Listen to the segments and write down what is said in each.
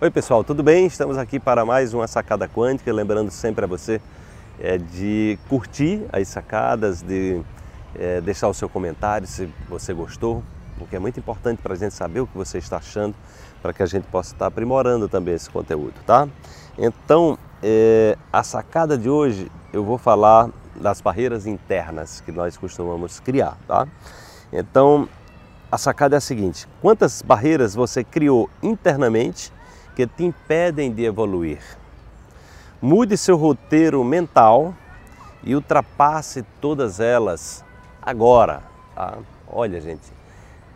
Oi pessoal, tudo bem? Estamos aqui para mais uma sacada quântica, lembrando sempre a você é, de curtir as sacadas, de é, deixar o seu comentário se você gostou, porque é muito importante para a gente saber o que você está achando, para que a gente possa estar aprimorando também esse conteúdo, tá? Então, é, a sacada de hoje eu vou falar das barreiras internas que nós costumamos criar, tá? Então, a sacada é a seguinte: quantas barreiras você criou internamente que te impedem de evoluir? Mude seu roteiro mental e ultrapasse todas elas agora. Tá? Olha, gente,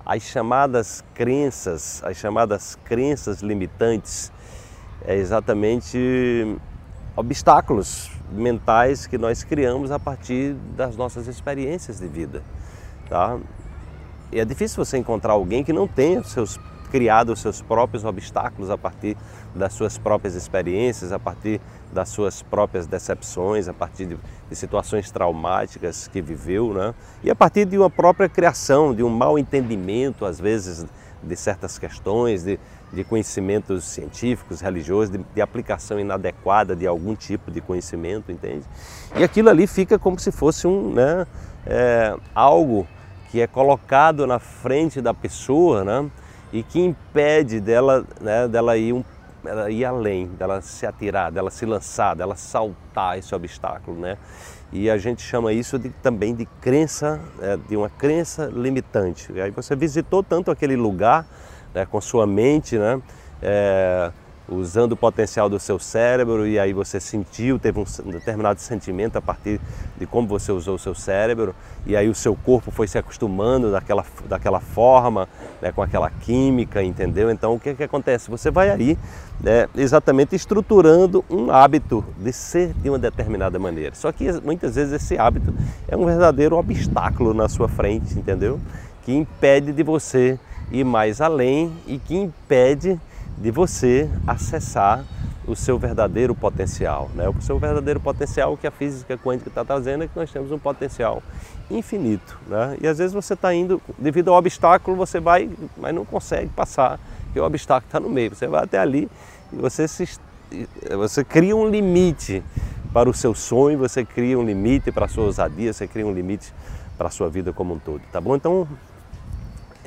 as chamadas crenças, as chamadas crenças limitantes, é exatamente obstáculos mentais que nós criamos a partir das nossas experiências de vida, tá? E é difícil você encontrar alguém que não tenha seus criado os seus próprios obstáculos a partir das suas próprias experiências, a partir das suas próprias decepções, a partir de, de, situações traumáticas que viveu, né? e a partir de uma própria criação, de um mal entendimento, às vezes, de certas questões, de, de conhecimentos científicos, religiosos, de, de, aplicação inadequada de algum tipo de conhecimento, entende? E aquilo ali fica como se fosse um, né, é, algo que é colocado na frente da pessoa, né? E que impede dela, né, dela ir, um, dela ir além, dela se atirar, dela se lançar, dela saltar esse obstáculo, né? E a gente chama isso de, também de crença, é, de uma crença limitante. E aí você visitou tanto aquele lugar né, com sua mente, né? É, usando o potencial do seu cérebro e aí você sentiu, teve um determinado sentimento a partir de como você usou o seu cérebro e aí o seu corpo foi se acostumando daquela, daquela forma, né, com aquela química, entendeu? Então o que, que acontece? Você vai aí né, exatamente estruturando um hábito de ser de uma determinada maneira. Só que muitas vezes esse hábito é um verdadeiro obstáculo na sua frente, entendeu? Que impede de você ir mais além e que impede de você acessar o seu verdadeiro potencial. Né? O seu verdadeiro potencial, que a física quântica está trazendo, é que nós temos um potencial infinito. Né? E às vezes você está indo, devido ao obstáculo, você vai, mas não consegue passar, porque o obstáculo está no meio. Você vai até ali e você, se, você cria um limite para o seu sonho, você cria um limite para a sua ousadia, você cria um limite para a sua vida como um todo. Tá bom? Então,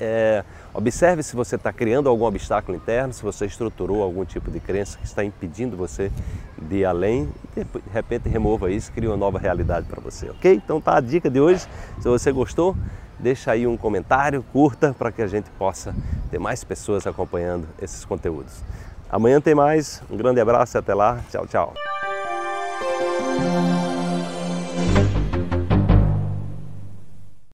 é, observe se você está criando algum obstáculo interno, se você estruturou algum tipo de crença que está impedindo você de ir além e de repente remova isso, cria uma nova realidade para você, ok? Então tá a dica de hoje. Se você gostou, deixa aí um comentário, curta para que a gente possa ter mais pessoas acompanhando esses conteúdos. Amanhã tem mais. Um grande abraço e até lá. Tchau, tchau.